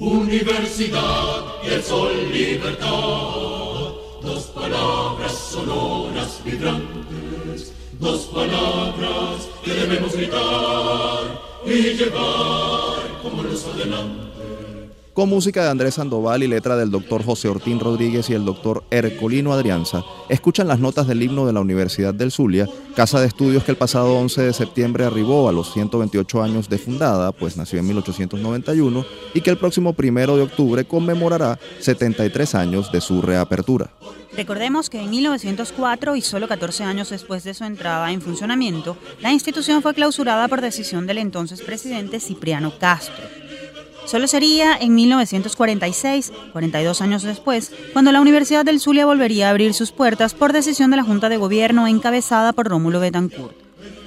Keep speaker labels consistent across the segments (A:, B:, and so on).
A: Universidad y el sol libertad, dos palabras sonoras vibrantes, dos palabras que debemos gritar y llevar como luz adelante
B: con música de Andrés Sandoval y letra del doctor José Ortín Rodríguez y el doctor Hercolino Adrianza, escuchan las notas del himno de la Universidad del Zulia, casa de estudios que el pasado 11 de septiembre arribó a los 128 años de fundada, pues nació en 1891, y que el próximo primero de octubre conmemorará 73 años de su reapertura.
C: Recordemos que en 1904 y solo 14 años después de su entrada en funcionamiento, la institución fue clausurada por decisión del entonces presidente Cipriano Castro. Solo sería en 1946, 42 años después, cuando la Universidad del Zulia volvería a abrir sus puertas por decisión de la Junta de Gobierno encabezada por Rómulo Betancourt.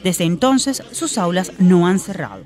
C: Desde entonces, sus aulas no han cerrado.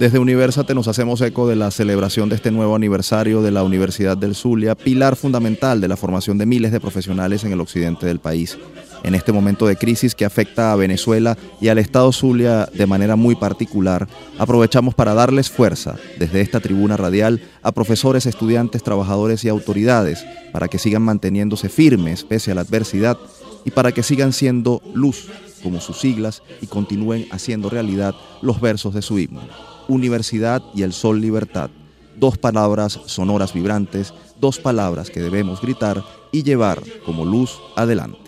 B: Desde Universate nos hacemos eco de la celebración de este nuevo aniversario de la Universidad del Zulia, pilar fundamental de la formación de miles de profesionales en el occidente del país en este momento de crisis que afecta a Venezuela y al Estado Zulia de manera muy particular, aprovechamos para darles fuerza desde esta tribuna radial a profesores, estudiantes, trabajadores y autoridades para que sigan manteniéndose firmes pese a la adversidad y para que sigan siendo luz como sus siglas y continúen haciendo realidad los versos de su himno. Universidad y el Sol Libertad. Dos palabras sonoras vibrantes, dos palabras que debemos gritar y llevar como luz adelante.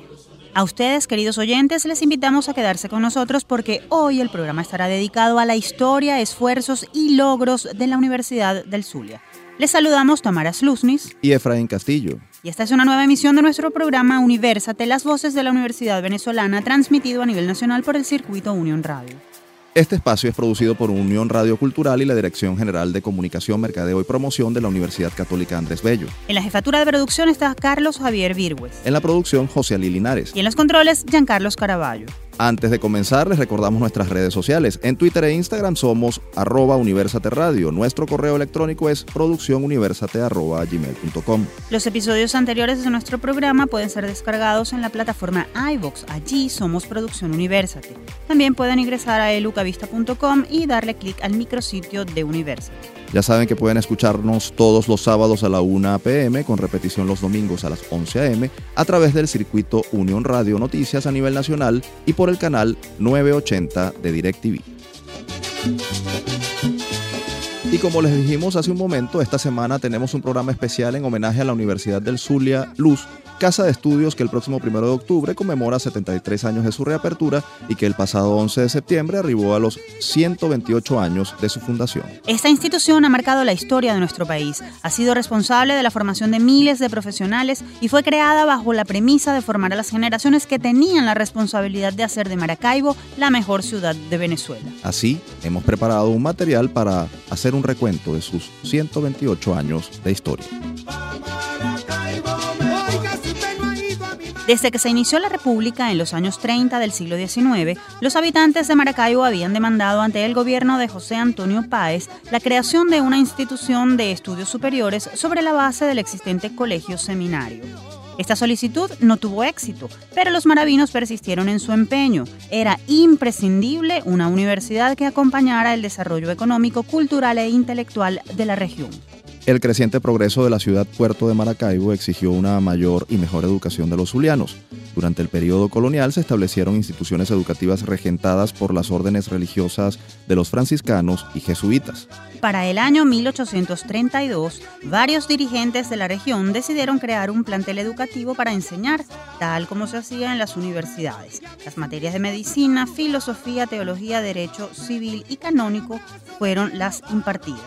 C: A ustedes, queridos oyentes, les invitamos a quedarse con nosotros porque hoy el programa estará dedicado a la historia, esfuerzos y logros de la Universidad del Zulia. Les saludamos Tamara Sluznis
B: y Efraín Castillo.
C: Y esta es una nueva emisión de nuestro programa Universate, las voces de la Universidad Venezolana, transmitido a nivel nacional por el circuito Unión Radio.
B: Este espacio es producido por Unión Radio Cultural y la Dirección General de Comunicación, Mercadeo y Promoción de la Universidad Católica Andrés Bello.
C: En la jefatura de producción está Carlos Javier Virgües.
B: En la producción, José Ali Linares.
C: Y en los controles, Giancarlos Caraballo.
B: Antes de comenzar, les recordamos nuestras redes sociales. En Twitter e Instagram somos arroba Universate Radio. Nuestro correo electrónico es producciónuniversate.gmail.com.
C: Los episodios anteriores de nuestro programa pueden ser descargados en la plataforma iVox. Allí somos Producción Universate. También pueden ingresar a elucavista.com y darle clic al micrositio de Universate.
B: Ya saben que pueden escucharnos todos los sábados a la 1 pm, con repetición los domingos a las 11 am, a través del circuito Unión Radio Noticias a nivel nacional y por el canal 980 de DirecTV. Y como les dijimos hace un momento, esta semana tenemos un programa especial en homenaje a la Universidad del Zulia Luz, casa de estudios que el próximo 1 de octubre conmemora 73 años de su reapertura y que el pasado 11 de septiembre arribó a los 128 años de su fundación.
C: Esta institución ha marcado la historia de nuestro país, ha sido responsable de la formación de miles de profesionales y fue creada bajo la premisa de formar a las generaciones que tenían la responsabilidad de hacer de Maracaibo la mejor ciudad de Venezuela.
B: Así, hemos preparado un material para hacer un recuento de sus 128 años de historia.
C: Desde que se inició la República en los años 30 del siglo XIX, los habitantes de Maracaibo habían demandado ante el gobierno de José Antonio Páez la creación de una institución de estudios superiores sobre la base del existente colegio seminario. Esta solicitud no tuvo éxito, pero los maravinos persistieron en su empeño. Era imprescindible una universidad que acompañara el desarrollo económico, cultural e intelectual de la región.
B: El creciente progreso de la ciudad puerto de Maracaibo exigió una mayor y mejor educación de los zulianos. Durante el periodo colonial se establecieron instituciones educativas regentadas por las órdenes religiosas de los franciscanos y jesuitas.
C: Para el año 1832, varios dirigentes de la región decidieron crear un plantel educativo para enseñar, tal como se hacía en las universidades. Las materias de medicina, filosofía, teología, derecho civil y canónico fueron las impartidas.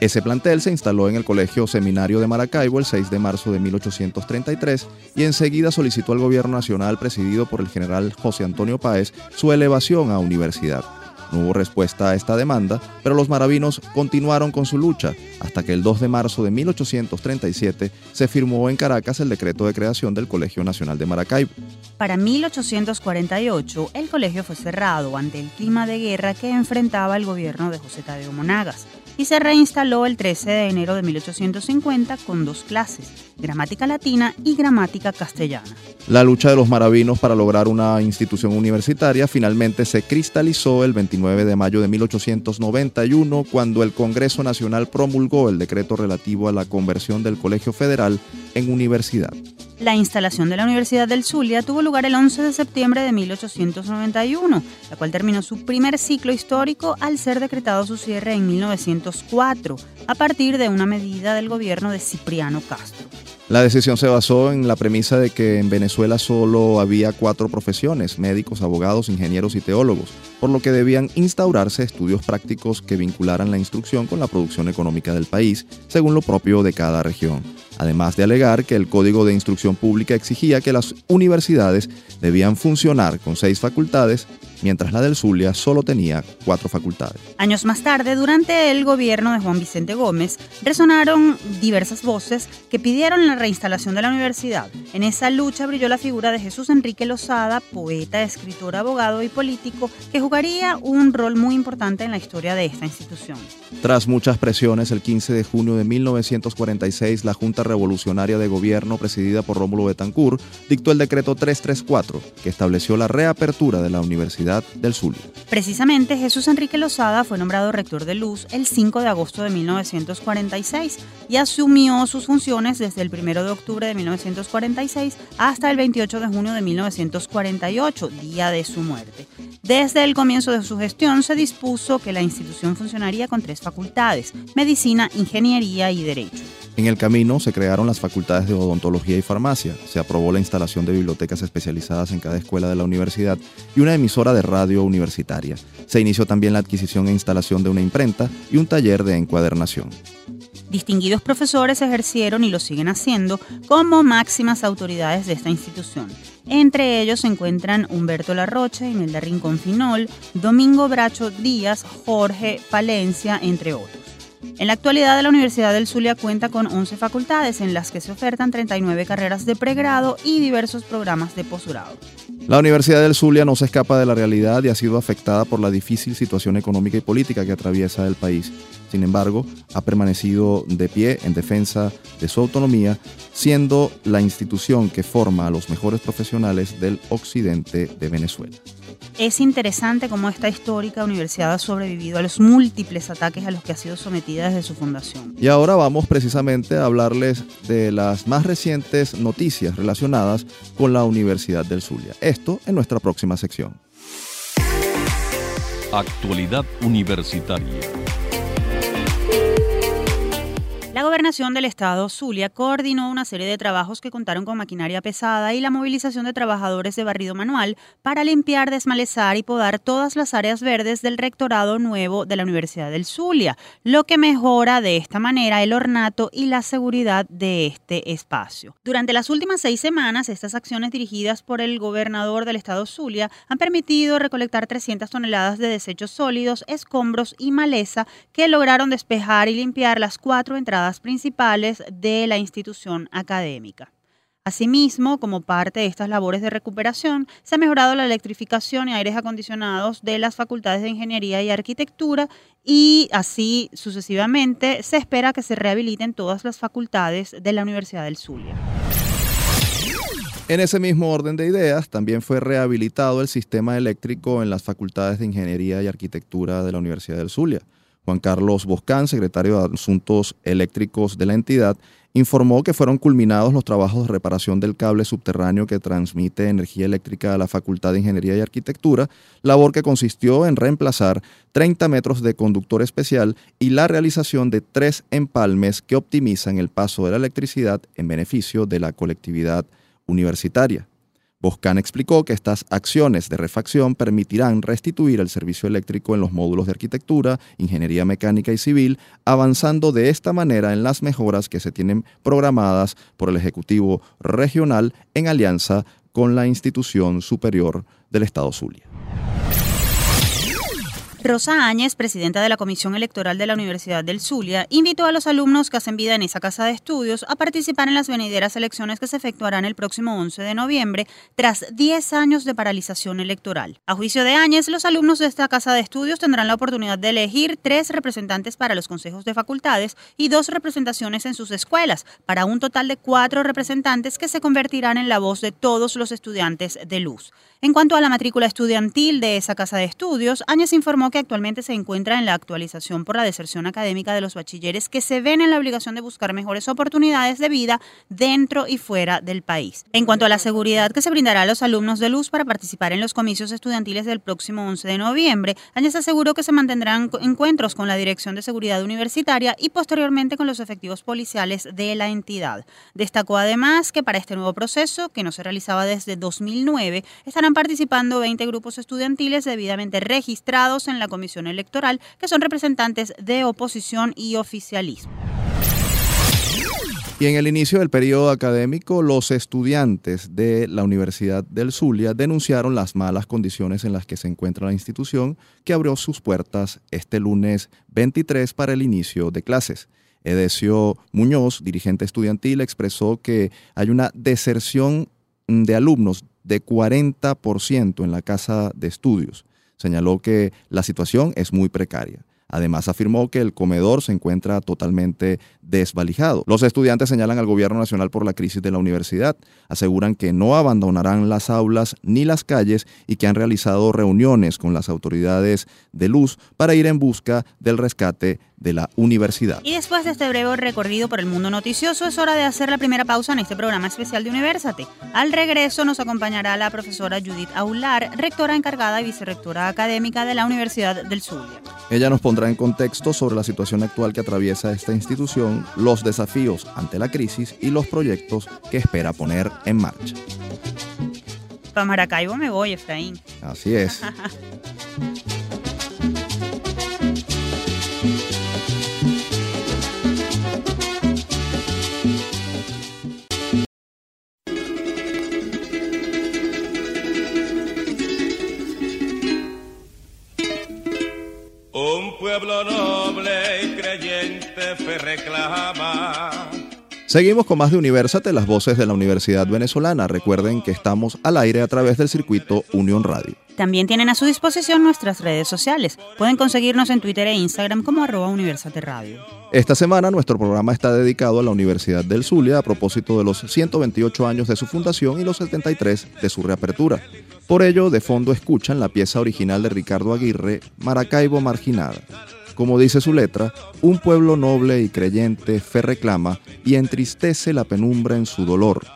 B: Ese plantel se instaló en el Colegio Seminario de Maracaibo el 6 de marzo de 1833 y enseguida solicitó al gobierno nacional presidido por el general José Antonio Páez su elevación a universidad. No hubo respuesta a esta demanda, pero los maravinos continuaron con su lucha hasta que el 2 de marzo de 1837 se firmó en Caracas el decreto de creación del Colegio Nacional de Maracaibo.
C: Para 1848, el colegio fue cerrado ante el clima de guerra que enfrentaba el gobierno de José Tadeo Monagas. Y se reinstaló el 13 de enero de 1850 con dos clases, gramática latina y gramática castellana.
B: La lucha de los maravinos para lograr una institución universitaria finalmente se cristalizó el 29 de mayo de 1891 cuando el Congreso Nacional promulgó el decreto relativo a la conversión del Colegio Federal en universidad.
C: La instalación de la Universidad del Zulia tuvo lugar el 11 de septiembre de 1891, la cual terminó su primer ciclo histórico al ser decretado su cierre en 1904, a partir de una medida del gobierno de Cipriano Castro.
B: La decisión se basó en la premisa de que en Venezuela solo había cuatro profesiones, médicos, abogados, ingenieros y teólogos, por lo que debían instaurarse estudios prácticos que vincularan la instrucción con la producción económica del país, según lo propio de cada región además de alegar que el Código de Instrucción Pública exigía que las universidades debían funcionar con seis facultades, mientras la del Zulia solo tenía cuatro facultades.
C: Años más tarde, durante el gobierno de Juan Vicente Gómez, resonaron diversas voces que pidieron la reinstalación de la universidad. En esa lucha brilló la figura de Jesús Enrique Lozada, poeta, escritor, abogado y político, que jugaría un rol muy importante en la historia de esta institución.
B: Tras muchas presiones, el 15 de junio de 1946, la Junta Revolucionaria de Gobierno, presidida por Rómulo Betancourt, dictó el decreto 334, que estableció la reapertura de la Universidad del Zulia.
C: Precisamente, Jesús Enrique Lozada fue nombrado rector de Luz el 5 de agosto de 1946 y asumió sus funciones desde el 1 de octubre de 1946 hasta el 28 de junio de 1948, día de su muerte. Desde el comienzo de su gestión se dispuso que la institución funcionaría con tres facultades, medicina, ingeniería y derecho.
B: En el camino se crearon las facultades de odontología y farmacia, se aprobó la instalación de bibliotecas especializadas en cada escuela de la universidad y una emisora de radio universitaria. Se inició también la adquisición e instalación de una imprenta y un taller de encuadernación.
C: Distinguidos profesores ejercieron y lo siguen haciendo como máximas autoridades de esta institución. Entre ellos se encuentran Humberto Larroche, Imelda Rincón Finol, Domingo Bracho Díaz, Jorge Palencia, entre otros. En la actualidad, la Universidad del Zulia cuenta con 11 facultades en las que se ofertan 39 carreras de pregrado y diversos programas de posgrado.
B: La Universidad del Zulia no se escapa de la realidad y ha sido afectada por la difícil situación económica y política que atraviesa el país. Sin embargo, ha permanecido de pie en defensa de su autonomía, siendo la institución que forma a los mejores profesionales del occidente de Venezuela.
C: Es interesante cómo esta histórica universidad ha sobrevivido a los múltiples ataques a los que ha sido sometida desde su fundación.
B: Y ahora vamos precisamente a hablarles de las más recientes noticias relacionadas con la Universidad del Zulia. Esto en nuestra próxima sección.
D: Actualidad Universitaria.
C: Gobernación del estado Zulia coordinó una serie de trabajos que contaron con maquinaria pesada y la movilización de trabajadores de barrido manual para limpiar, desmalezar y podar todas las áreas verdes del rectorado nuevo de la Universidad del Zulia, lo que mejora de esta manera el ornato y la seguridad de este espacio. Durante las últimas seis semanas, estas acciones dirigidas por el gobernador del estado Zulia han permitido recolectar 300 toneladas de desechos sólidos, escombros y maleza que lograron despejar y limpiar las cuatro entradas principales de la institución académica. Asimismo, como parte de estas labores de recuperación, se ha mejorado la electrificación y aires acondicionados de las facultades de Ingeniería y Arquitectura y así sucesivamente se espera que se rehabiliten todas las facultades de la Universidad del Zulia.
B: En ese mismo orden de ideas, también fue rehabilitado el sistema eléctrico en las facultades de Ingeniería y Arquitectura de la Universidad del Zulia. Juan Carlos Boscán, secretario de Asuntos Eléctricos de la entidad, informó que fueron culminados los trabajos de reparación del cable subterráneo que transmite energía eléctrica a la Facultad de Ingeniería y Arquitectura, labor que consistió en reemplazar 30 metros de conductor especial y la realización de tres empalmes que optimizan el paso de la electricidad en beneficio de la colectividad universitaria. Boscan explicó que estas acciones de refacción permitirán restituir el servicio eléctrico en los módulos de arquitectura, ingeniería mecánica y civil, avanzando de esta manera en las mejoras que se tienen programadas por el Ejecutivo Regional en alianza con la institución superior del Estado Zulia.
C: Rosa Áñez, presidenta de la Comisión Electoral de la Universidad del Zulia, invitó a los alumnos que hacen vida en esa casa de estudios a participar en las venideras elecciones que se efectuarán el próximo 11 de noviembre, tras 10 años de paralización electoral. A juicio de Áñez, los alumnos de esta casa de estudios tendrán la oportunidad de elegir tres representantes para los consejos de facultades y dos representaciones en sus escuelas, para un total de cuatro representantes que se convertirán en la voz de todos los estudiantes de luz. En cuanto a la matrícula estudiantil de esa casa de estudios, Áñez informó que actualmente se encuentra en la actualización por la deserción académica de los bachilleres que se ven en la obligación de buscar mejores oportunidades de vida dentro y fuera del país. En cuanto a la seguridad que se brindará a los alumnos de luz para participar en los comicios estudiantiles del próximo 11 de noviembre, Áñez aseguró que se mantendrán encuentros con la Dirección de Seguridad Universitaria y posteriormente con los efectivos policiales de la entidad. Destacó además que para este nuevo proceso, que no se realizaba desde 2009, estarán participando 20 grupos estudiantiles debidamente registrados en la Comisión Electoral, que son representantes de oposición y oficialismo.
B: Y en el inicio del periodo académico, los estudiantes de la Universidad del Zulia denunciaron las malas condiciones en las que se encuentra la institución, que abrió sus puertas este lunes 23 para el inicio de clases. Edesio Muñoz, dirigente estudiantil, expresó que hay una deserción de alumnos de 40% en la casa de estudios. Señaló que la situación es muy precaria. Además, afirmó que el comedor se encuentra totalmente desvalijado. Los estudiantes señalan al gobierno nacional por la crisis de la universidad. Aseguran que no abandonarán las aulas ni las calles y que han realizado reuniones con las autoridades de luz para ir en busca del rescate de la universidad.
C: Y después de este breve recorrido por el mundo noticioso, es hora de hacer la primera pausa en este programa especial de Universate. Al regreso nos acompañará la profesora Judith Aular, rectora encargada y vicerrectora académica de la Universidad del Zulia.
B: Ella nos pondrá en contexto sobre la situación actual que atraviesa esta institución, los desafíos ante la crisis y los proyectos que espera poner en marcha.
C: Para Maracaibo me voy, Efraín.
B: Así es. Seguimos con más de Universate, las voces de la Universidad Venezolana. Recuerden que estamos al aire a través del circuito Unión Radio.
C: También tienen a su disposición nuestras redes sociales. Pueden conseguirnos en Twitter e Instagram como arroba Universate Radio.
B: Esta semana nuestro programa está dedicado a la Universidad del Zulia a propósito de los 128 años de su fundación y los 73 de su reapertura. Por ello, de fondo escuchan la pieza original de Ricardo Aguirre, Maracaibo Marginada. Como dice su letra, un pueblo noble y creyente fe reclama y entristece la penumbra en su dolor.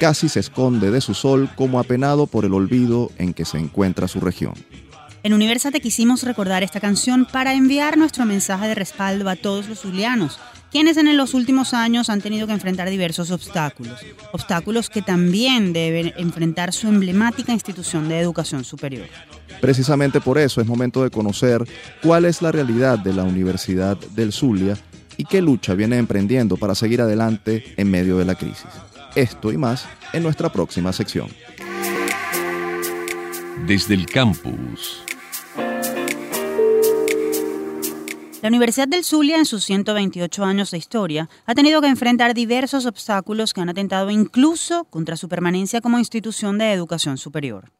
B: Casi se esconde de su sol como apenado por el olvido en que se encuentra su región.
C: En Universate quisimos recordar esta canción para enviar nuestro mensaje de respaldo a todos los zulianos quienes en los últimos años han tenido que enfrentar diversos obstáculos, obstáculos que también deben enfrentar su emblemática institución de educación superior.
B: Precisamente por eso es momento de conocer cuál es la realidad de la Universidad del Zulia y qué lucha viene emprendiendo para seguir adelante en medio de la crisis. Esto y más en nuestra próxima sección.
D: Desde el campus.
C: La Universidad del Zulia, en sus 128 años de historia, ha tenido que enfrentar diversos obstáculos que han atentado incluso contra su permanencia como institución de educación superior.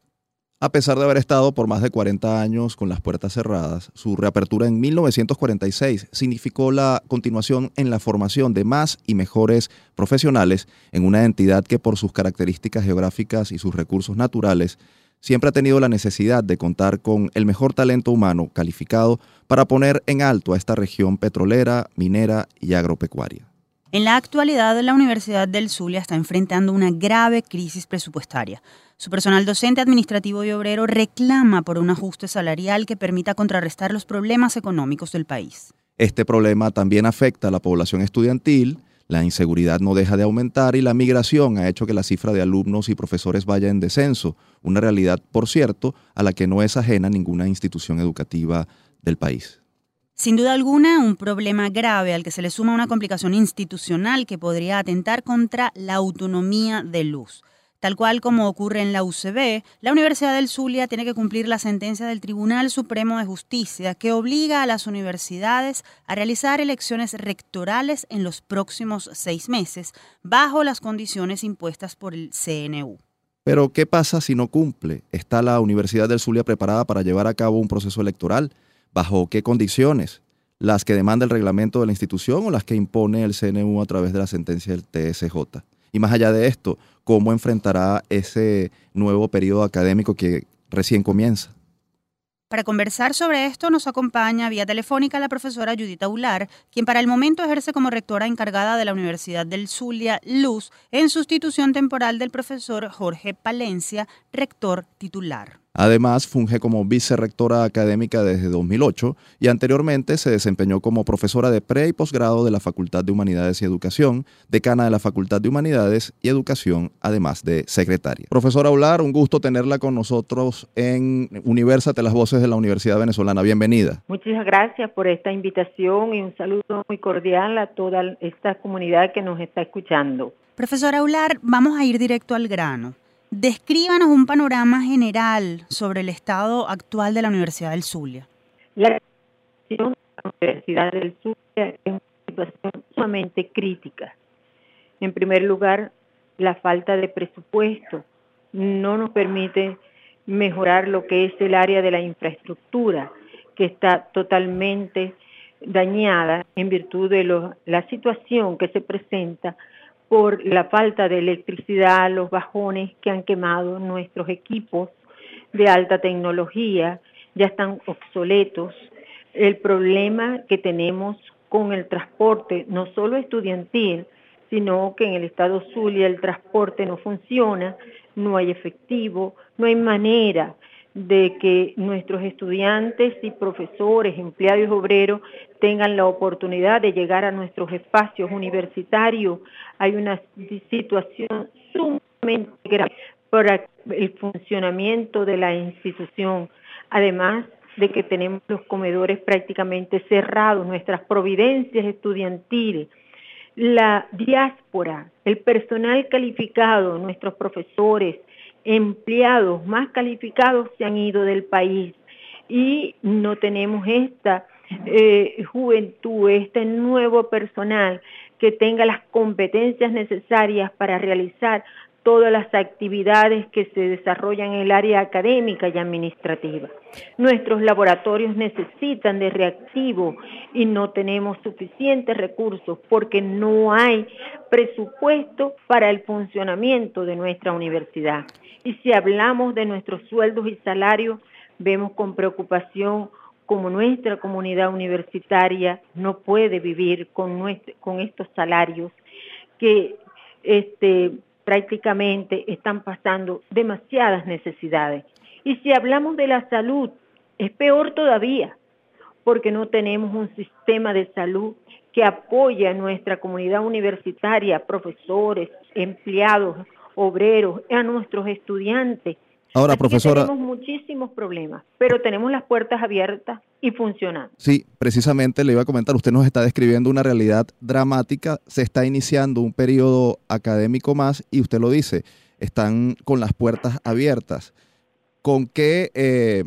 B: A pesar de haber estado por más de 40 años con las puertas cerradas, su reapertura en 1946 significó la continuación en la formación de más y mejores profesionales en una entidad que por sus características geográficas y sus recursos naturales siempre ha tenido la necesidad de contar con el mejor talento humano calificado para poner en alto a esta región petrolera, minera y agropecuaria.
C: En la actualidad, la Universidad del Zulia está enfrentando una grave crisis presupuestaria. Su personal docente, administrativo y obrero reclama por un ajuste salarial que permita contrarrestar los problemas económicos del país.
B: Este problema también afecta a la población estudiantil, la inseguridad no deja de aumentar y la migración ha hecho que la cifra de alumnos y profesores vaya en descenso, una realidad, por cierto, a la que no es ajena ninguna institución educativa del país.
C: Sin duda alguna, un problema grave al que se le suma una complicación institucional que podría atentar contra la autonomía de luz. Tal cual como ocurre en la UCB, la Universidad del Zulia tiene que cumplir la sentencia del Tribunal Supremo de Justicia que obliga a las universidades a realizar elecciones rectorales en los próximos seis meses, bajo las condiciones impuestas por el CNU.
B: Pero, ¿qué pasa si no cumple? ¿Está la Universidad del Zulia preparada para llevar a cabo un proceso electoral? ¿Bajo qué condiciones? ¿Las que demanda el reglamento de la institución o las que impone el CNU a través de la sentencia del TSJ? Y más allá de esto, ¿cómo enfrentará ese nuevo periodo académico que recién comienza?
C: Para conversar sobre esto nos acompaña vía telefónica la profesora Judita Ular, quien para el momento ejerce como rectora encargada de la Universidad del Zulia, Luz, en sustitución temporal del profesor Jorge Palencia, rector titular.
B: Además, funge como vicerrectora académica desde 2008 y anteriormente se desempeñó como profesora de pre y posgrado de la Facultad de Humanidades y Educación, decana de la Facultad de Humanidades y Educación, además de secretaria. Profesora Aular, un gusto tenerla con nosotros en Universate, las voces de la Universidad Venezolana. Bienvenida.
E: Muchas gracias por esta invitación y un saludo muy cordial a toda esta comunidad que nos está escuchando.
C: Profesora Aular, vamos a ir directo al grano. Descríbanos un panorama general sobre el estado actual de la Universidad del Zulia.
E: La situación de la Universidad del Zulia es una situación sumamente crítica. En primer lugar, la falta de presupuesto no nos permite mejorar lo que es el área de la infraestructura, que está totalmente dañada en virtud de la situación que se presenta por la falta de electricidad, los bajones que han quemado nuestros equipos de alta tecnología, ya están obsoletos. El problema que tenemos con el transporte, no solo estudiantil, sino que en el estado Zulia el transporte no funciona, no hay efectivo, no hay manera de que nuestros estudiantes y profesores, empleados obreros tengan la oportunidad de llegar a nuestros espacios universitarios. Hay una situación sumamente grave para el funcionamiento de la institución. Además de que tenemos los comedores prácticamente cerrados, nuestras providencias estudiantiles, la diáspora, el personal calificado, nuestros profesores, empleados más calificados se han ido del país. Y no tenemos esta eh, juventud, este nuevo personal que tenga las competencias necesarias para realizar todas las actividades que se desarrollan en el área académica y administrativa. Nuestros laboratorios necesitan de reactivo y no tenemos suficientes recursos porque no hay presupuesto para el funcionamiento de nuestra universidad. Y si hablamos de nuestros sueldos y salarios, vemos con preocupación como nuestra comunidad universitaria no puede vivir con, con estos salarios que este, prácticamente están pasando demasiadas necesidades. Y si hablamos de la salud, es peor todavía, porque no tenemos un sistema de salud que apoye a nuestra comunidad universitaria, profesores, empleados, obreros, a nuestros estudiantes.
B: Ahora, profesora.
E: Tenemos muchísimos problemas, pero tenemos las puertas abiertas y funcionando.
B: Sí, precisamente le iba a comentar, usted nos está describiendo una realidad dramática, se está iniciando un periodo académico más y usted lo dice, están con las puertas abiertas. ¿Con qué, eh,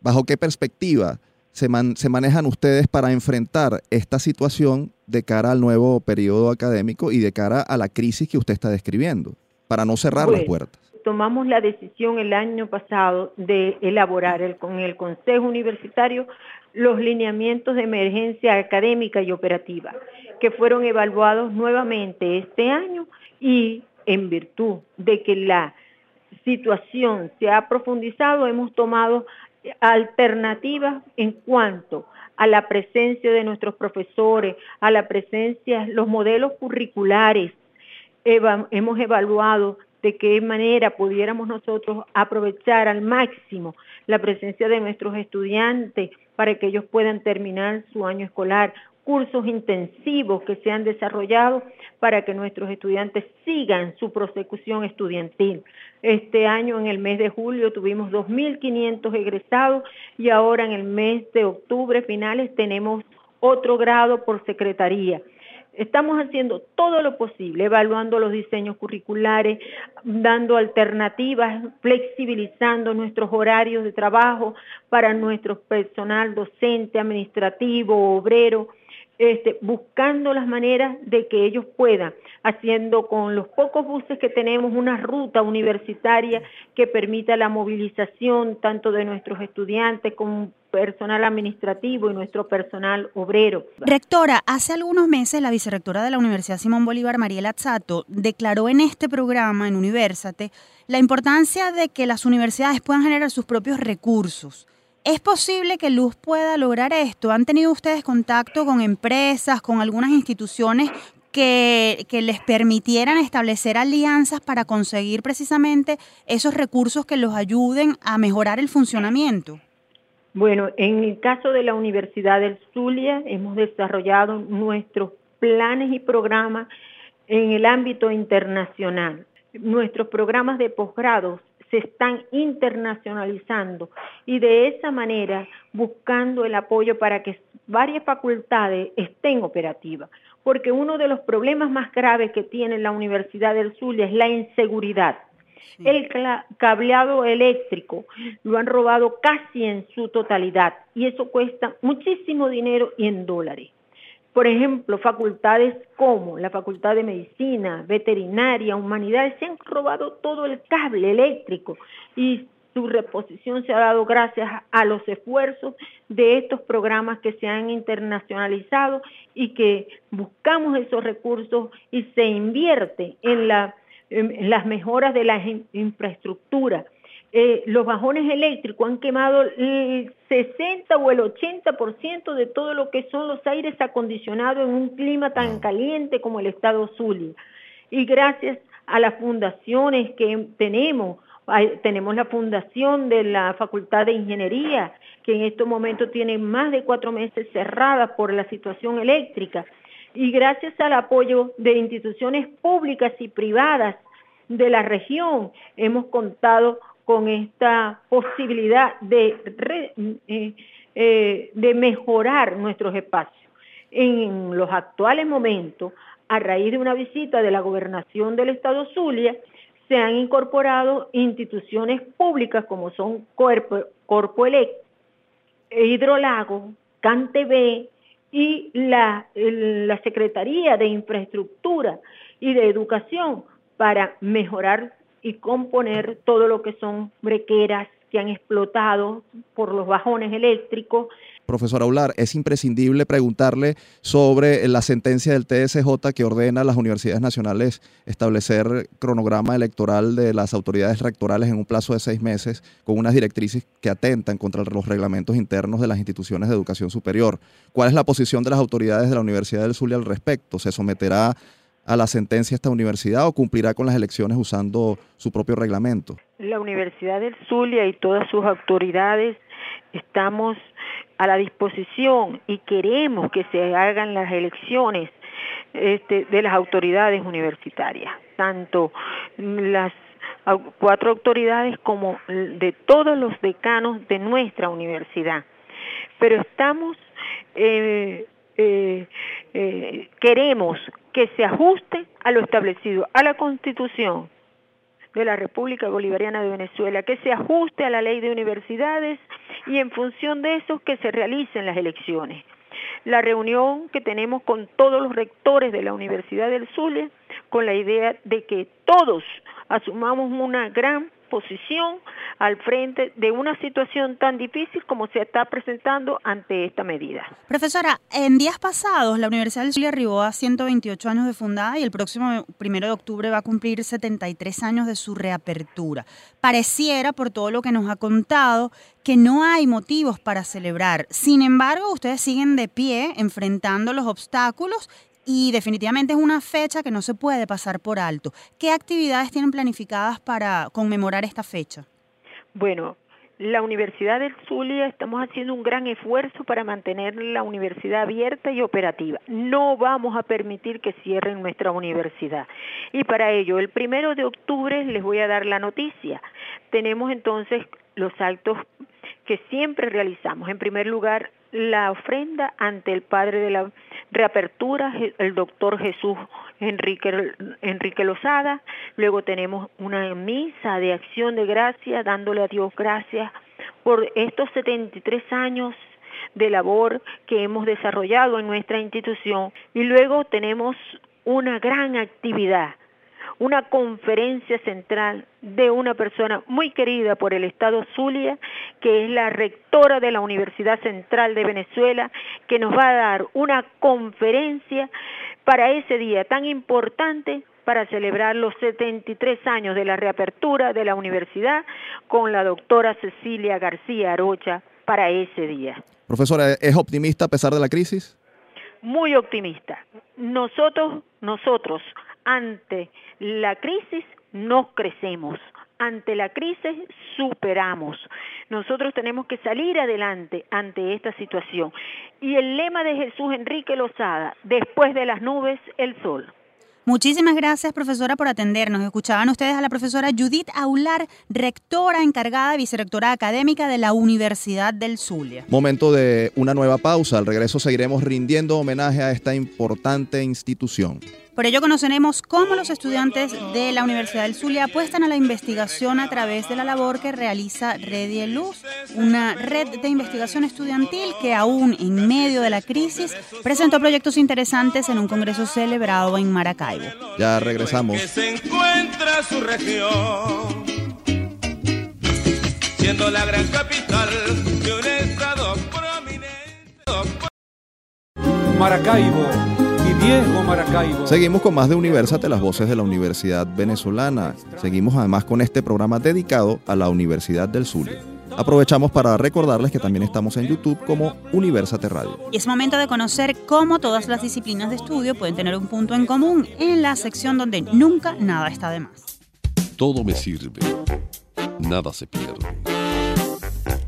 B: bajo qué perspectiva se, se manejan ustedes para enfrentar esta situación de cara al nuevo periodo académico y de cara a la crisis que usted está describiendo? para no cerrar las puertas?
E: Tomamos la decisión el año pasado de elaborar con el Consejo Universitario los lineamientos de emergencia académica y operativa, que fueron evaluados nuevamente este año y en virtud de que la situación se ha profundizado, hemos tomado alternativas en cuanto a la presencia de nuestros profesores, a la presencia, los modelos curriculares, hemos evaluado de qué manera pudiéramos nosotros aprovechar al máximo la presencia de nuestros estudiantes para que ellos puedan terminar su año escolar, cursos intensivos que se han desarrollado para que nuestros estudiantes sigan su prosecución estudiantil. Este año, en el mes de julio, tuvimos 2.500 egresados y ahora en el mes de octubre finales tenemos otro grado por secretaría Estamos haciendo todo lo posible, evaluando los diseños curriculares, dando alternativas, flexibilizando nuestros horarios de trabajo para nuestro personal docente, administrativo, obrero, este, buscando las maneras de que ellos puedan, haciendo con los pocos buses que tenemos una ruta universitaria que permita la movilización tanto de nuestros estudiantes como personal administrativo y nuestro personal obrero.
C: Rectora, hace algunos meses la vicerrectora de la Universidad Simón Bolívar, Mariela Zato, declaró en este programa, en Universate, la importancia de que las universidades puedan generar sus propios recursos. ¿Es posible que Luz pueda lograr esto? ¿Han tenido ustedes contacto con empresas, con algunas instituciones que, que, les permitieran establecer alianzas para conseguir precisamente esos recursos que los ayuden a mejorar el funcionamiento?
E: Bueno, en el caso de la Universidad del Zulia hemos desarrollado nuestros planes y programas en el ámbito internacional. Nuestros programas de posgrado se están internacionalizando y de esa manera buscando el apoyo para que varias facultades estén operativas. Porque uno de los problemas más graves que tiene la Universidad del Zulia es la inseguridad. El cableado eléctrico lo han robado casi en su totalidad y eso cuesta muchísimo dinero y en dólares. Por ejemplo, facultades como la Facultad de Medicina, Veterinaria, Humanidades, se han robado todo el cable eléctrico y su reposición se ha dado gracias a los esfuerzos de estos programas que se han internacionalizado y que buscamos esos recursos y se invierte en, las mejoras de la infraestructura eh, los bajones eléctricos han quemado el 60 o el 80% de todo lo que son los aires acondicionados en un clima tan caliente como el estado Zulia. Y gracias a las fundaciones que tenemos, tenemos la fundación de la Facultad de Ingeniería, que en estos momentos tiene más de cuatro meses cerrada por la situación eléctrica, y gracias al apoyo de instituciones públicas y privadas de la región, hemos contado con esta posibilidad de, eh, eh, de mejorar nuestros espacios. En los actuales momentos, a raíz de una visita de la gobernación del estado Zulia, se han incorporado instituciones públicas como son Corpo, Corpo Elec, Hidrolago, CanTV y la, la Secretaría de Infraestructura y de Educación para mejorar y componer todo lo que son brequeras que han explotado por los bajones eléctricos.
B: Profesor Aular, es imprescindible preguntarle sobre la sentencia del TSJ que ordena a las universidades nacionales establecer cronograma electoral de las autoridades rectorales en un plazo de seis meses con unas directrices que atentan contra los reglamentos internos de las instituciones de educación superior. ¿Cuál es la posición de las autoridades de la Universidad del Zulia al respecto? ¿Se someterá a la sentencia esta universidad o cumplirá con las elecciones usando su propio reglamento?
E: La Universidad del Zulia y todas sus autoridades estamos a la disposición y queremos que se hagan las elecciones este, de las autoridades universitarias, tanto las cuatro autoridades como de todos los decanos de nuestra universidad. Pero estamos, eh, eh, eh, queremos que se ajuste a lo establecido, a la Constitución de la República Bolivariana de Venezuela, que se ajuste a la ley de universidades y en función de eso que se realicen las elecciones. La reunión que tenemos con todos los rectores de la Universidad del Zulia, con la idea de que todos asumamos una gran posición al frente de una situación tan difícil como se está presentando ante esta medida.
C: Profesora, en días pasados la Universidad del Zulia arribó a 128 años de fundada y el próximo primero de octubre va a cumplir 73 años de su reapertura. Pareciera, por todo lo que nos ha contado, que no hay motivos para celebrar. Sin embargo, ustedes siguen de pie enfrentando los obstáculos y definitivamente es una fecha que no se puede pasar por alto. ¿Qué actividades tienen planificadas para conmemorar esta fecha?
E: Bueno, la Universidad del Zulia estamos haciendo un gran esfuerzo para mantener la universidad abierta y operativa. No vamos a permitir que cierren nuestra universidad. Y para ello, el primero de octubre les voy a dar la noticia. Tenemos entonces los actos que siempre realizamos. En primer lugar, la ofrenda ante el Padre de la Reapertura, el doctor Jesús Enrique, Enrique Lozada. Luego tenemos una misa de acción de gracia, dándole a Dios gracias por estos 73 años de labor que hemos desarrollado en nuestra institución. Y luego tenemos una gran actividad una conferencia central de una persona muy querida por el Estado Zulia, que es la rectora de la Universidad Central de Venezuela, que nos va a dar una conferencia para ese día tan importante para celebrar los 73 años de la reapertura de la universidad con la doctora Cecilia García Arocha para ese día.
B: Profesora, ¿es optimista a pesar de la crisis?
E: Muy optimista. Nosotros, nosotros, ante la crisis no crecemos, ante la crisis superamos. Nosotros tenemos que salir adelante ante esta situación. Y el lema de Jesús Enrique Lozada, después de las nubes, el sol.
C: Muchísimas gracias, profesora, por atendernos. Escuchaban ustedes a la profesora Judith Aular, rectora encargada, vicerectora académica de la Universidad del Zulia.
B: Momento de una nueva pausa. Al regreso seguiremos rindiendo homenaje a esta importante institución.
C: Por ello conoceremos cómo los estudiantes de la Universidad del Zulia apuestan a la investigación a través de la labor que realiza Redie Luz, una red de investigación estudiantil que aún en medio de la crisis presentó proyectos interesantes en un congreso celebrado en Maracaibo.
B: Ya regresamos.
F: se encuentra su región, siendo la gran capital de un estado prominente.
G: Maracaibo Maracaibo.
B: Seguimos con más de Universate, las voces de la Universidad Venezolana. Seguimos además con este programa dedicado a la Universidad del Zulia. Aprovechamos para recordarles que también estamos en YouTube como Universate Radio.
C: Y es momento de conocer cómo todas las disciplinas de estudio pueden tener un punto en común en la sección donde nunca nada está de más.
D: Todo me sirve, nada se pierde.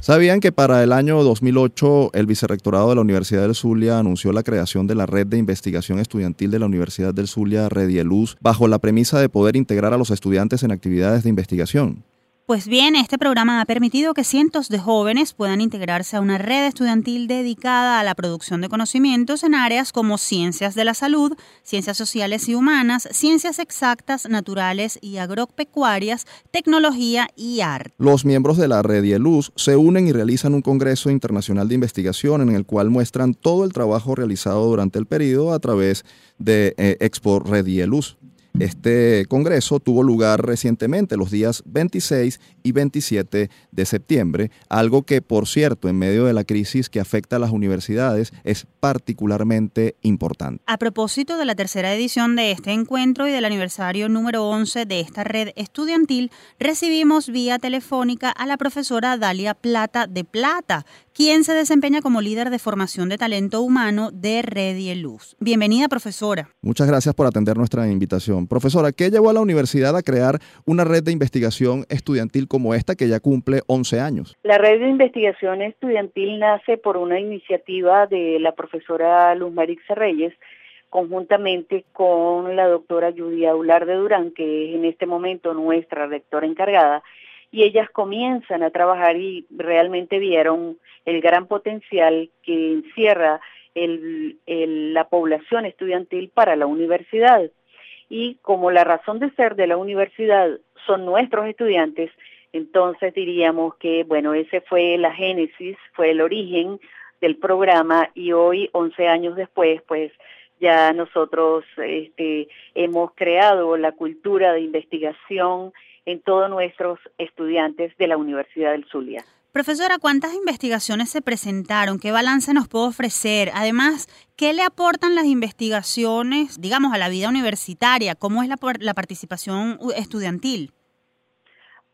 B: ¿Sabían que para el año 2008 el vicerrectorado de la Universidad del Zulia anunció la creación de la red de investigación estudiantil de la Universidad del Zulia, Redieluz, bajo la premisa de poder integrar a los estudiantes en actividades de investigación?
C: Pues bien, este programa ha permitido que cientos de jóvenes puedan integrarse a una red estudiantil dedicada a la producción de conocimientos en áreas como ciencias de la salud, ciencias sociales y humanas, ciencias exactas, naturales y agropecuarias, tecnología y arte.
B: Los miembros de la Red Luz se unen y realizan un congreso internacional de investigación en el cual muestran todo el trabajo realizado durante el periodo a través de eh, Expo Red Luz. Este congreso tuvo lugar recientemente, los días 26 y 27 de septiembre, algo que, por cierto, en medio de la crisis que afecta a las universidades, es particularmente importante.
C: A propósito de la tercera edición de este encuentro y del aniversario número 11 de esta red estudiantil, recibimos vía telefónica a la profesora Dalia Plata de Plata, quien se desempeña como líder de formación de talento humano de Red Luz. Bienvenida, profesora.
B: Muchas gracias por atender nuestra invitación. Profesora, ¿qué llevó a la universidad a crear una red de investigación estudiantil como esta que ya cumple 11 años?
H: La red de investigación estudiantil nace por una iniciativa de la profesora Luz Marixa Reyes, conjuntamente con la doctora Judy Aular de Durán, que es en este momento nuestra rectora encargada, y ellas comienzan a trabajar y realmente vieron el gran potencial que encierra la población estudiantil para la universidad. Y como la razón de ser de la universidad son nuestros estudiantes, entonces diríamos que, bueno, ese fue la génesis, fue el origen del programa y hoy, 11 años después, pues ya nosotros este, hemos creado la cultura de investigación en todos nuestros estudiantes de la Universidad del Zulia.
C: Profesora, ¿cuántas investigaciones se presentaron? ¿Qué balance nos puede ofrecer? Además, ¿qué le aportan las investigaciones, digamos, a la vida universitaria? ¿Cómo es la, la participación estudiantil?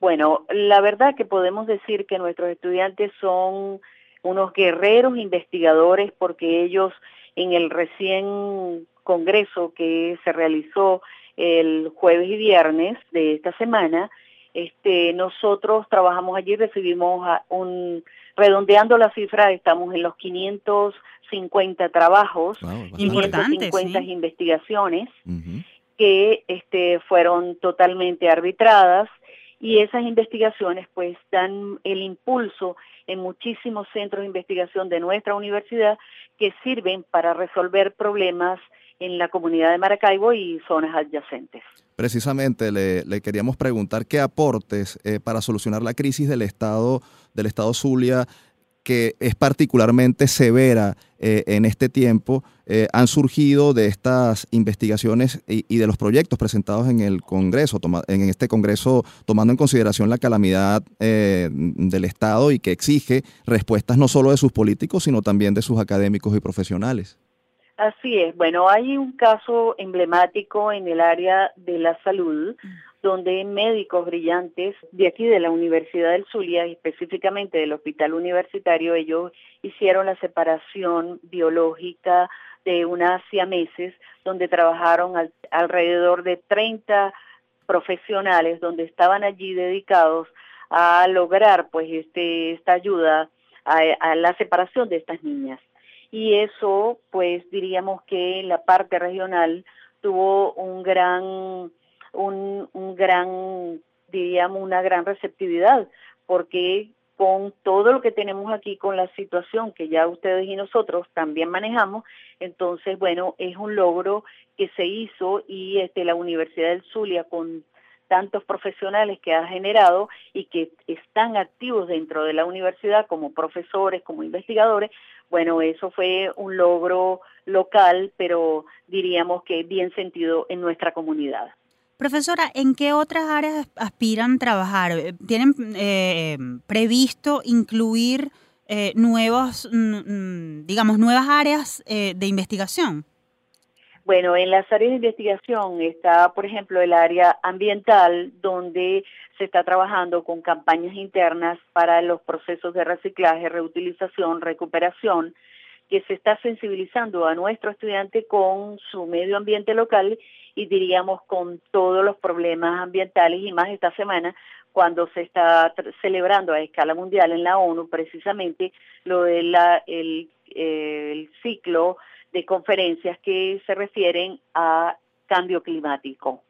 H: Bueno, la verdad que podemos decir que nuestros estudiantes son unos guerreros investigadores porque ellos en el recién congreso que se realizó el jueves y viernes de esta semana, este, nosotros trabajamos allí, recibimos un, redondeando la cifra, estamos en los 550 trabajos, 550 investigaciones que este, fueron totalmente arbitradas y esas investigaciones pues dan el impulso en muchísimos centros de investigación de nuestra universidad que sirven para resolver problemas en la comunidad de Maracaibo y zonas adyacentes.
B: Precisamente le, queríamos preguntar qué aportes eh, para solucionar la crisis del Estado, del Estado Zulia que es particularmente severa eh, en este tiempo, eh, han surgido de estas investigaciones y, de los proyectos presentados en el Congreso, en este Congreso, tomando en consideración la calamidad eh, del Estado y que exige respuestas no solo de sus políticos, sino también de sus académicos y profesionales.
H: Así es. Bueno, hay un caso emblemático en el área de la salud donde médicos brillantes de aquí de la Universidad del Zulia, específicamente del Hospital Universitario, ellos hicieron la separación biológica de unas meses, donde trabajaron alrededor de 30 profesionales, donde estaban allí dedicados a lograr pues este esta ayuda a la separación de estas niñas. Y eso, pues diríamos que la parte regional tuvo un gran un, un gran, diríamos, una gran receptividad, porque con todo lo que tenemos aquí, con la situación que ya ustedes y nosotros también manejamos, entonces, bueno, es un logro que se hizo y este, la Universidad del Zulia con tantos profesionales que ha generado y que están activos dentro de la universidad como profesores, como investigadores, bueno, eso fue un logro local, pero diríamos que bien sentido en nuestra comunidad.
C: Profesora, ¿en qué otras áreas aspiran trabajar? ¿Tienen eh, previsto incluir eh, nuevos, digamos, nuevas áreas eh, de investigación?
H: Bueno, en las áreas de investigación está, por ejemplo, el área ambiental, donde se está trabajando con campañas internas para los procesos de reciclaje, reutilización, recuperación, que se está sensibilizando a nuestro estudiante con su medio ambiente local y diríamos con todos los problemas ambientales y más esta semana cuando se está celebrando a escala mundial en la ONU precisamente lo de la, el, ciclo de conferencias que se refieren a cambio climático.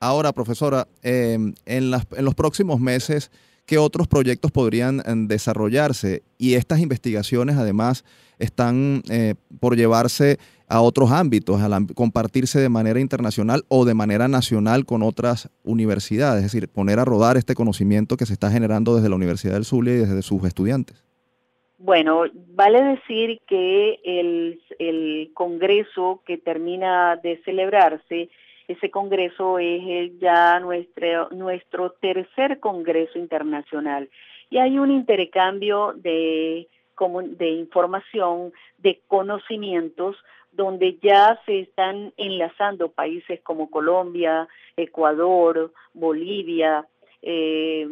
B: Ahora, profesora, em, en, las, en los próximos meses, ¿qué otros proyectos podrían em, desarrollarse? Y estas investigaciones, además, están eh, por llevarse a otros ámbitos, a compartirse de manera internacional o de manera nacional con otras universidades, es decir, poner a rodar este conocimiento que se está generando desde la Universidad del Zulia y desde sus estudiantes.
H: Bueno, vale decir que el, el congreso que termina de celebrarse, ese congreso es ya nuestro, nuestro tercer congreso internacional. Y hay un intercambio de, de información, de conocimientos, donde ya se están enlazando países como Colombia, Ecuador, Bolivia, eh,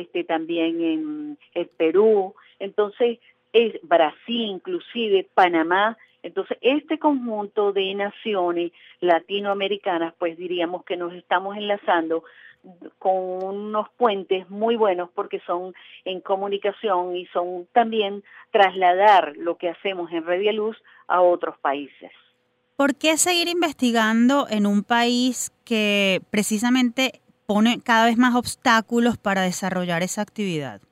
H: este también en el Perú, entonces es Brasil inclusive, Panamá, entonces este conjunto de naciones latinoamericanas, pues diríamos que nos estamos enlazando con unos puentes muy buenos porque son en comunicación y son también trasladar lo que hacemos en Red Luz a otros países.
C: ¿Por qué seguir investigando en un país que precisamente pone cada vez más obstáculos para desarrollar esa actividad?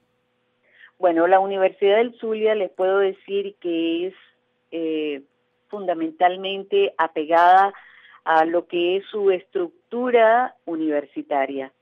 H: Bueno, la Universidad del Zulia les puedo decir que es eh, fundamentalmente apegada a lo que es su estructura universitaria.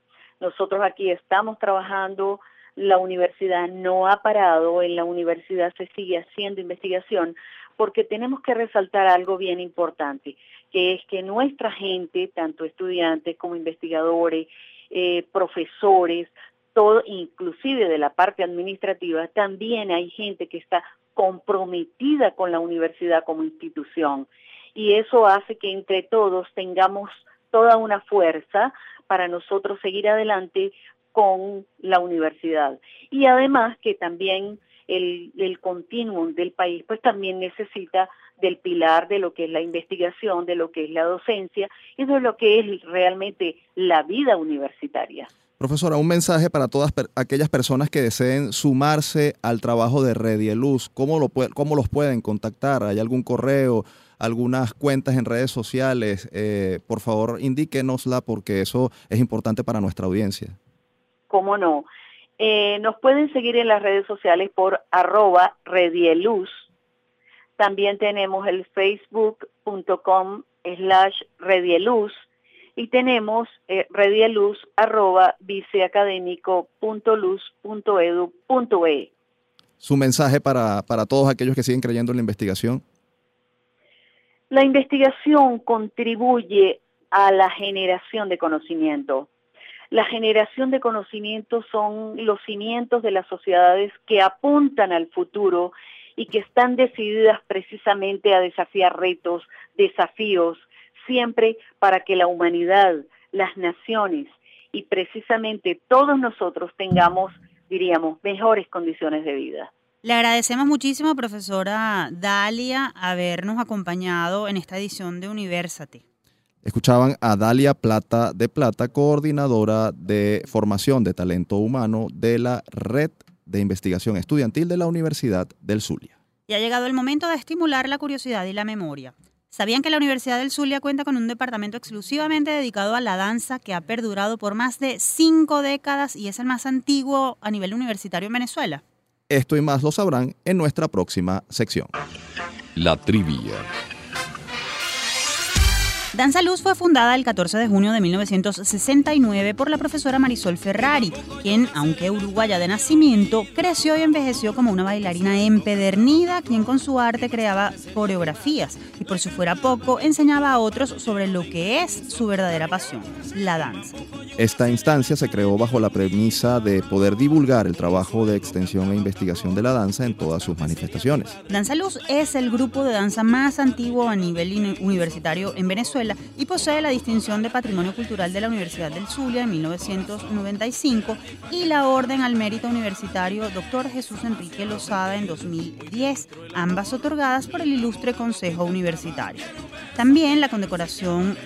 H: Nosotros aquí estamos trabajando, la universidad no ha parado, en la universidad se sigue haciendo investigación, porque tenemos que resaltar algo bien importante, que es que nuestra gente, tanto estudiantes como investigadores, eh, profesores, todo, inclusive de la parte administrativa, también hay gente que está comprometida con la universidad como institución y eso hace que entre todos tengamos toda una fuerza para nosotros seguir adelante con la universidad. Y además que también el, el continuum del país pues también necesita del pilar de lo que es la investigación, de lo que es la docencia y de lo que es realmente la vida universitaria.
B: Profesora, un mensaje para todas aquellas personas que deseen sumarse al trabajo de Redieluz. ¿Cómo, lo, ¿Cómo los pueden contactar? ¿Hay algún correo? algunas cuentas en redes sociales, eh, por favor indíquenosla porque eso es importante para nuestra audiencia.
H: cómo no. Eh, nos pueden seguir en las redes sociales por arroba redieluz. También tenemos el facebook.com slash redieluz y tenemos eh, redieluz arroba viceacadémico.luz.edu.e.
B: Su mensaje para, para todos aquellos que siguen creyendo en la investigación.
H: La investigación contribuye a la generación de conocimiento. La generación de conocimiento son los cimientos de las sociedades que apuntan al futuro y que están decididas precisamente a desafiar retos, desafíos, siempre para que la humanidad, las naciones y precisamente todos nosotros tengamos, diríamos, mejores condiciones de vida.
C: Le agradecemos muchísimo, profesora Dalia, habernos acompañado en esta edición de Universate.
B: Escuchaban a Dalia Plata de Plata, coordinadora de formación de talento humano de la Red de Investigación Estudiantil de la Universidad del Zulia.
C: Y ha llegado el momento de estimular la curiosidad y la memoria. ¿Sabían que la Universidad del Zulia cuenta con un departamento exclusivamente dedicado a la danza que ha perdurado por más de cinco décadas y es el más antiguo a nivel universitario en Venezuela?
B: Esto y más lo sabrán en nuestra próxima sección.
D: La trivia.
C: Danza Luz fue fundada el 14 de junio de 1969 por la profesora Marisol Ferrari, quien, aunque uruguaya de nacimiento, creció y envejeció como una bailarina empedernida, quien con su arte creaba coreografías y por si fuera poco, enseñaba a otros sobre lo que es su verdadera pasión, la danza.
B: Esta instancia se creó bajo la premisa de poder divulgar el trabajo de extensión e investigación de la danza en todas sus manifestaciones.
C: Danza Luz es el grupo de danza más antiguo a nivel universitario en Venezuela y posee la distinción de Patrimonio Cultural de la Universidad del Zulia en 1995 y la Orden al Mérito Universitario Dr. Jesús Enrique Lozada en 2010, ambas otorgadas por el Ilustre Consejo Universitario. También la condecoración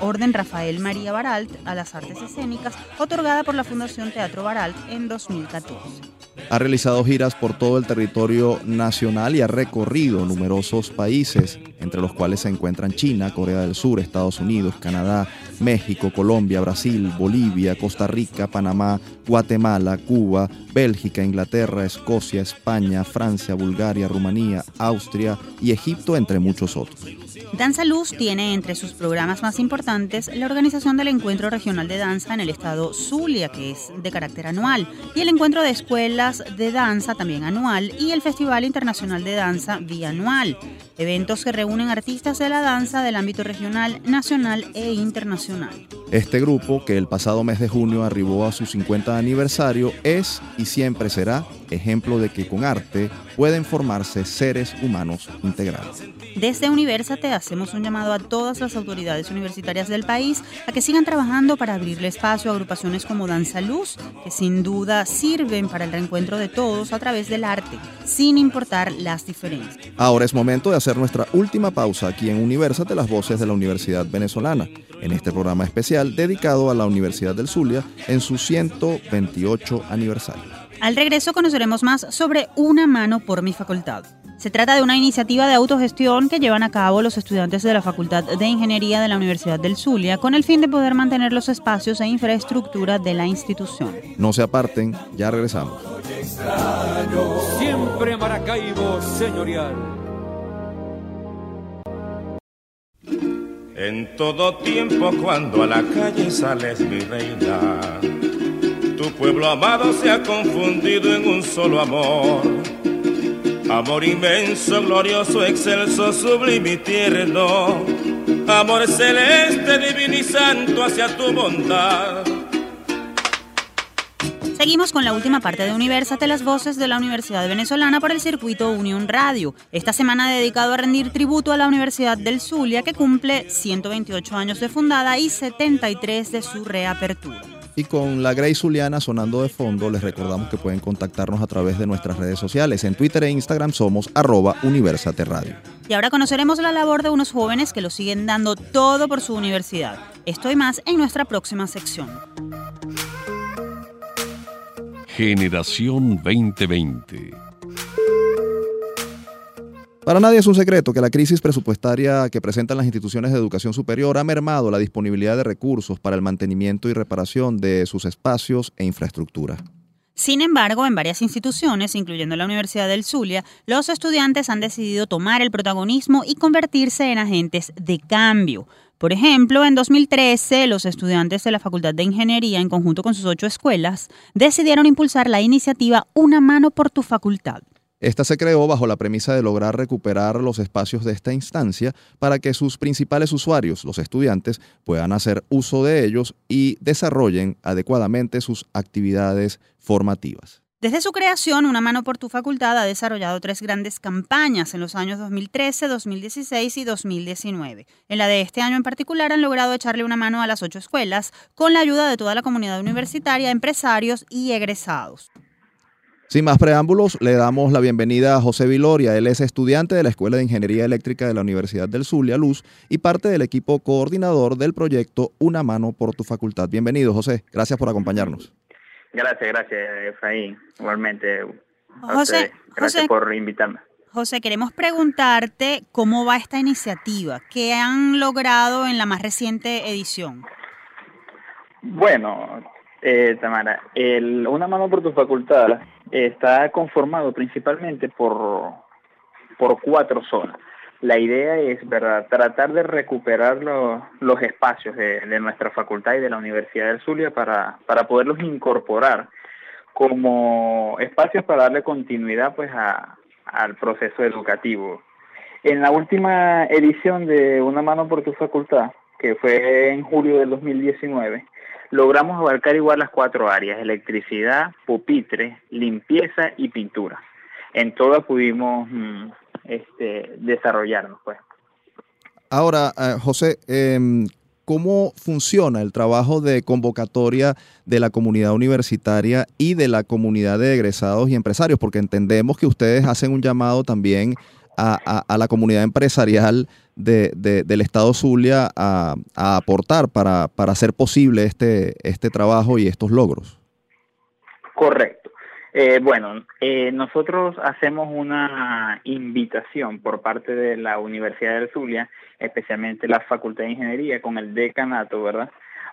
C: Orden Rafael María Baralt a las artes escénicas, otorgada por la Fundación Teatro Baralt en 2014.
B: Ha realizado giras por todo el territorio nacional y ha recorrido numerosos países, entre los cuales se encuentran China, Corea del Sur, Estados Unidos, Canadá, México, Colombia, Brasil, Bolivia, Costa Rica, Panamá, Guatemala, Cuba, Bélgica, Inglaterra, Escocia, España, Francia, Bulgaria, Rumanía, Austria y Egipto, entre muchos otros.
C: Danza Luz tiene entre sus programas más importantes la organización del Encuentro Regional de Danza en el estado Zulia, que es de carácter anual, y el Encuentro de Escuelas de Danza, también anual, y el Festival Internacional de Danza bianual, eventos que reúnen artistas de la danza del ámbito regional, nacional e internacional.
B: Este grupo, que el pasado mes de junio arribó a su 50 aniversario, es y siempre será ejemplo de que con arte pueden formarse seres humanos integrales.
C: Desde Universate hacemos un llamado a todas las autoridades universitarias del país a que sigan trabajando para abrirle espacio a agrupaciones como Danza Luz, que sin duda sirven para el reencuentro de todos a través del arte, sin importar las diferencias.
B: Ahora es momento de hacer nuestra última pausa aquí en Universate, las voces de la Universidad Venezolana, en este programa especial dedicado a la Universidad del Zulia en su 128 aniversario.
C: Al regreso conoceremos más sobre Una mano por mi facultad. Se trata de una iniciativa de autogestión que llevan a cabo los estudiantes de la Facultad de Ingeniería de la Universidad del Zulia con el fin de poder mantener los espacios e infraestructura de la institución.
B: No se aparten, ya regresamos.
G: Siempre Maracaibo señorial.
F: En todo tiempo cuando a la calle sales mi reina, tu pueblo amado se ha confundido en un solo amor. Amor inmenso, glorioso, excelso, sublime y tierno. Amor celeste, divino y santo hacia tu bondad.
C: Seguimos con la última parte de Universate, las voces de la Universidad Venezolana por el circuito Unión Radio. Esta semana dedicado a rendir tributo a la Universidad del Zulia, que cumple 128 años de fundada y 73 de su reapertura.
B: Y con la Grey Zuliana sonando de fondo, les recordamos que pueden contactarnos a través de nuestras redes sociales. En Twitter e Instagram somos arroba Universate Radio.
C: Y ahora conoceremos la labor de unos jóvenes que lo siguen dando todo por su universidad. Esto y más en nuestra próxima sección.
D: Generación 2020.
B: Para nadie es un secreto que la crisis presupuestaria que presentan las instituciones de educación superior ha mermado la disponibilidad de recursos para el mantenimiento y reparación de sus espacios e infraestructura.
C: Sin embargo, en varias instituciones, incluyendo la Universidad del Zulia, los estudiantes han decidido tomar el protagonismo y convertirse en agentes de cambio. Por ejemplo, en 2013, los estudiantes de la Facultad de Ingeniería, en conjunto con sus ocho escuelas, decidieron impulsar la iniciativa Una mano por tu facultad.
B: Esta se creó bajo la premisa de lograr recuperar los espacios de esta instancia para que sus principales usuarios, los estudiantes, puedan hacer uso de ellos y desarrollen adecuadamente sus actividades formativas.
C: Desde su creación, Una mano por tu facultad ha desarrollado tres grandes campañas en los años 2013, 2016 y 2019. En la de este año en particular han logrado echarle una mano a las ocho escuelas con la ayuda de toda la comunidad universitaria, empresarios y egresados.
B: Sin más preámbulos, le damos la bienvenida a José Viloria. Él es estudiante de la Escuela de Ingeniería Eléctrica de la Universidad del Zulia, Luz, y parte del equipo coordinador del proyecto Una mano por tu facultad. Bienvenido, José. Gracias por acompañarnos.
I: Gracias, gracias, Efraín. Igualmente.
C: José,
I: gracias por invitarme.
C: José, queremos preguntarte cómo va esta iniciativa. ¿Qué han logrado en la más reciente edición?
I: Bueno, eh, Tamara, el Una mano por tu facultad está conformado principalmente por, por cuatro zonas. La idea es ¿verdad? tratar de recuperar los espacios de, nuestra facultad y de la Universidad del Zulia para, para poderlos incorporar como espacios para darle continuidad pues a, al proceso educativo. En la última edición de Una mano por tu facultad, que fue en julio del 2019, logramos abarcar igual las cuatro áreas, electricidad, pupitre, limpieza y pintura. En todas pudimos mm, este, desarrollarnos. Pues.
B: Ahora, eh, José, em, ¿cómo funciona el trabajo de convocatoria de la comunidad universitaria y de la comunidad de egresados y empresarios? Porque entendemos que ustedes hacen un llamado también a, a, la comunidad empresarial de, del Estado Zulia a, aportar para, para, hacer posible este, este trabajo y estos logros.
I: Correcto. Eh, bueno, eh, nosotros hacemos una invitación por parte de la Universidad del Zulia, especialmente la Facultad de Ingeniería, con el decanato, ¿verdad?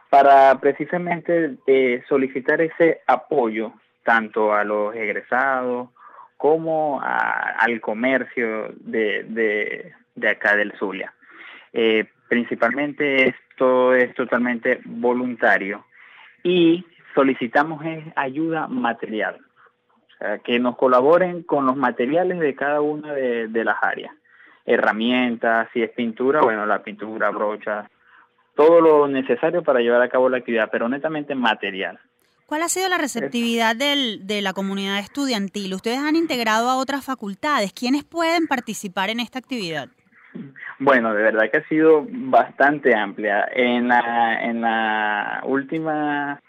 I: Para precisamente eh, solicitar ese apoyo tanto a los egresados como al comercio de, de, acá del Zulia. Eh, principalmente esto es totalmente voluntario y solicitamos ayuda material, que nos colaboren con los materiales de cada una de, de las áreas, herramientas, si es pintura, bueno, la pintura, brocha, todo lo necesario para llevar a cabo la actividad, pero netamente material.
C: ¿Cuál ha sido la receptividad del, de la comunidad estudiantil? Ustedes han integrado a otras facultades. ¿Quiénes pueden participar en esta actividad?
I: Bueno, de verdad que ha sido bastante amplia. En la, en la última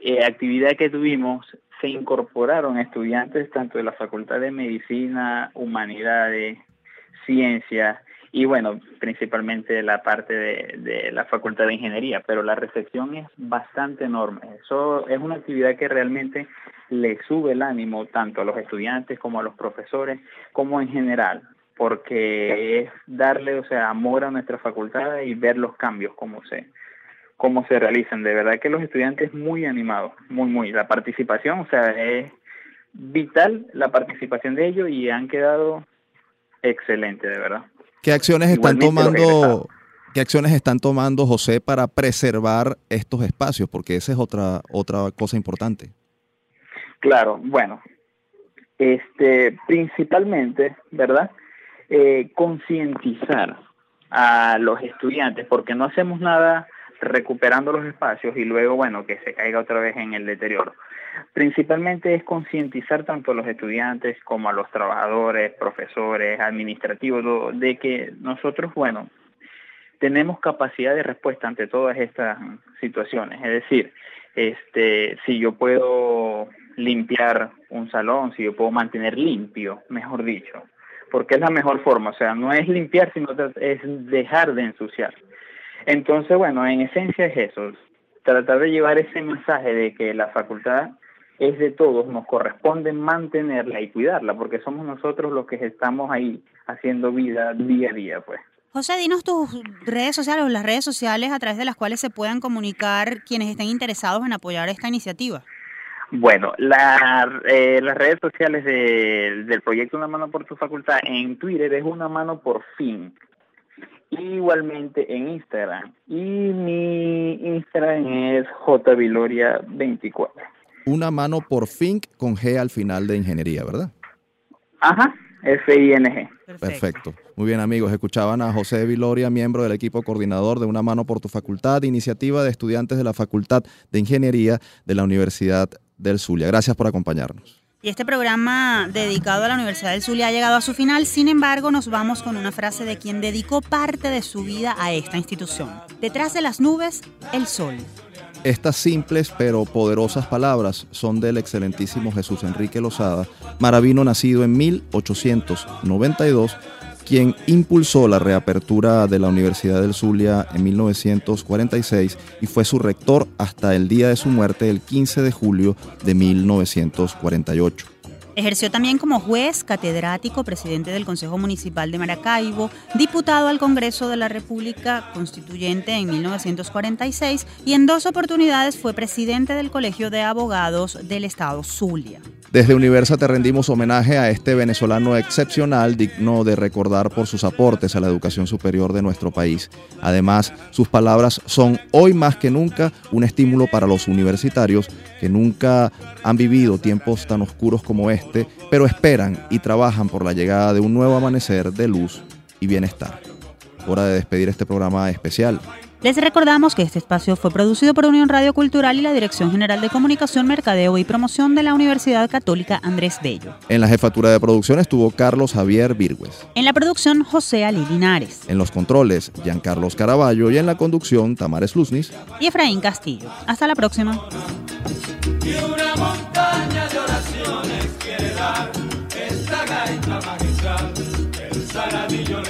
I: eh, actividad que tuvimos se incorporaron estudiantes tanto de la Facultad de Medicina, Humanidades, Ciencias, y bueno, principalmente la parte de, la Facultad de Ingeniería, pero la recepción es bastante enorme. Eso es una actividad que realmente le sube el ánimo tanto a los estudiantes como a los profesores, como en general, porque es darle, o sea, amor a nuestra facultad y ver los cambios como se cómo se realizan. De verdad que los estudiantes muy animados, muy muy la participación, o sea, es vital la participación de ellos y han quedado excelentes, de verdad.
B: ¿Qué acciones están tomando? ¿Qué acciones están tomando José para preservar estos espacios? Porque esa es otra otra cosa importante.
I: Claro, bueno, este, principalmente, ¿verdad? Eh, concientizar a los estudiantes, porque no hacemos nada recuperando los espacios y luego, bueno, que se caiga otra vez en el deterioro. Principalmente es concientizar tanto a los estudiantes como a los trabajadores, profesores, administrativos, de que nosotros, bueno, tenemos capacidad de respuesta ante todas estas situaciones. Es decir, este, si yo puedo limpiar un salón, si yo puedo mantener limpio, mejor dicho, porque es la mejor forma, o sea, no es limpiar, sino es dejar de ensuciar. Entonces, bueno, en esencia es eso, tratar de llevar ese mensaje de que la facultad es de todos, nos corresponde mantenerla y cuidarla, porque somos nosotros los que estamos ahí haciendo vida día a día, pues.
C: José, dinos tus redes sociales o las redes sociales a través de las cuales se puedan comunicar quienes estén interesados en apoyar esta iniciativa.
I: Bueno, la, eh, las redes sociales del proyecto Una mano por tu facultad en Twitter es Una mano por fin. Igualmente en Instagram. Y mi Instagram es jviloria24.
B: Una mano por fin con G al final de ingeniería, ¿verdad?
I: Ajá, F-I-N-G.
B: Perfecto. Muy bien amigos, escuchaban a José Viloria, miembro del equipo coordinador de Una Mano por tu Facultad, iniciativa de estudiantes de la Facultad de Ingeniería de la Universidad del Zulia. Gracias por acompañarnos.
C: Y este programa dedicado a la Universidad del Zulia ha llegado a su final, sin embargo nos vamos con una frase de quien dedicó parte de su vida a esta institución. Detrás de las nubes, el sol.
B: Estas simples pero poderosas palabras son del excelentísimo Jesús Enrique Lozada, maravino nacido en 1892, quien impulsó la reapertura de la Universidad del Zulia en 1946 y fue su rector hasta el día de su muerte el 15 de julio de 1948.
C: Ejerció también como juez, catedrático, presidente del Consejo Municipal de Maracaibo, diputado al Congreso de la República Constituyente en 1946 y en dos oportunidades fue presidente del Colegio de Abogados del Estado Zulia.
B: Desde Universa te rendimos homenaje a este venezolano excepcional, digno de recordar por sus aportes a la educación superior de nuestro país. Además, sus palabras son hoy más que nunca un estímulo para los universitarios que nunca han vivido tiempos tan oscuros como este, pero esperan y trabajan por la llegada de un nuevo amanecer de luz y bienestar. Hora de despedir este programa especial.
C: Les recordamos que este espacio fue producido por Unión Radio Cultural y la Dirección General de Comunicación, Mercadeo y Promoción de la Universidad Católica Andrés Bello.
B: En la jefatura de producción estuvo Carlos Javier Virgües.
C: En la producción, José Ali Linares.
B: En los controles, Giancarlos Caraballo y en la conducción, Tamares Luznis.
C: Y Efraín Castillo. Hasta la próxima.
A: Y una montaña de oraciones dar esta gaita magistral, el saladillo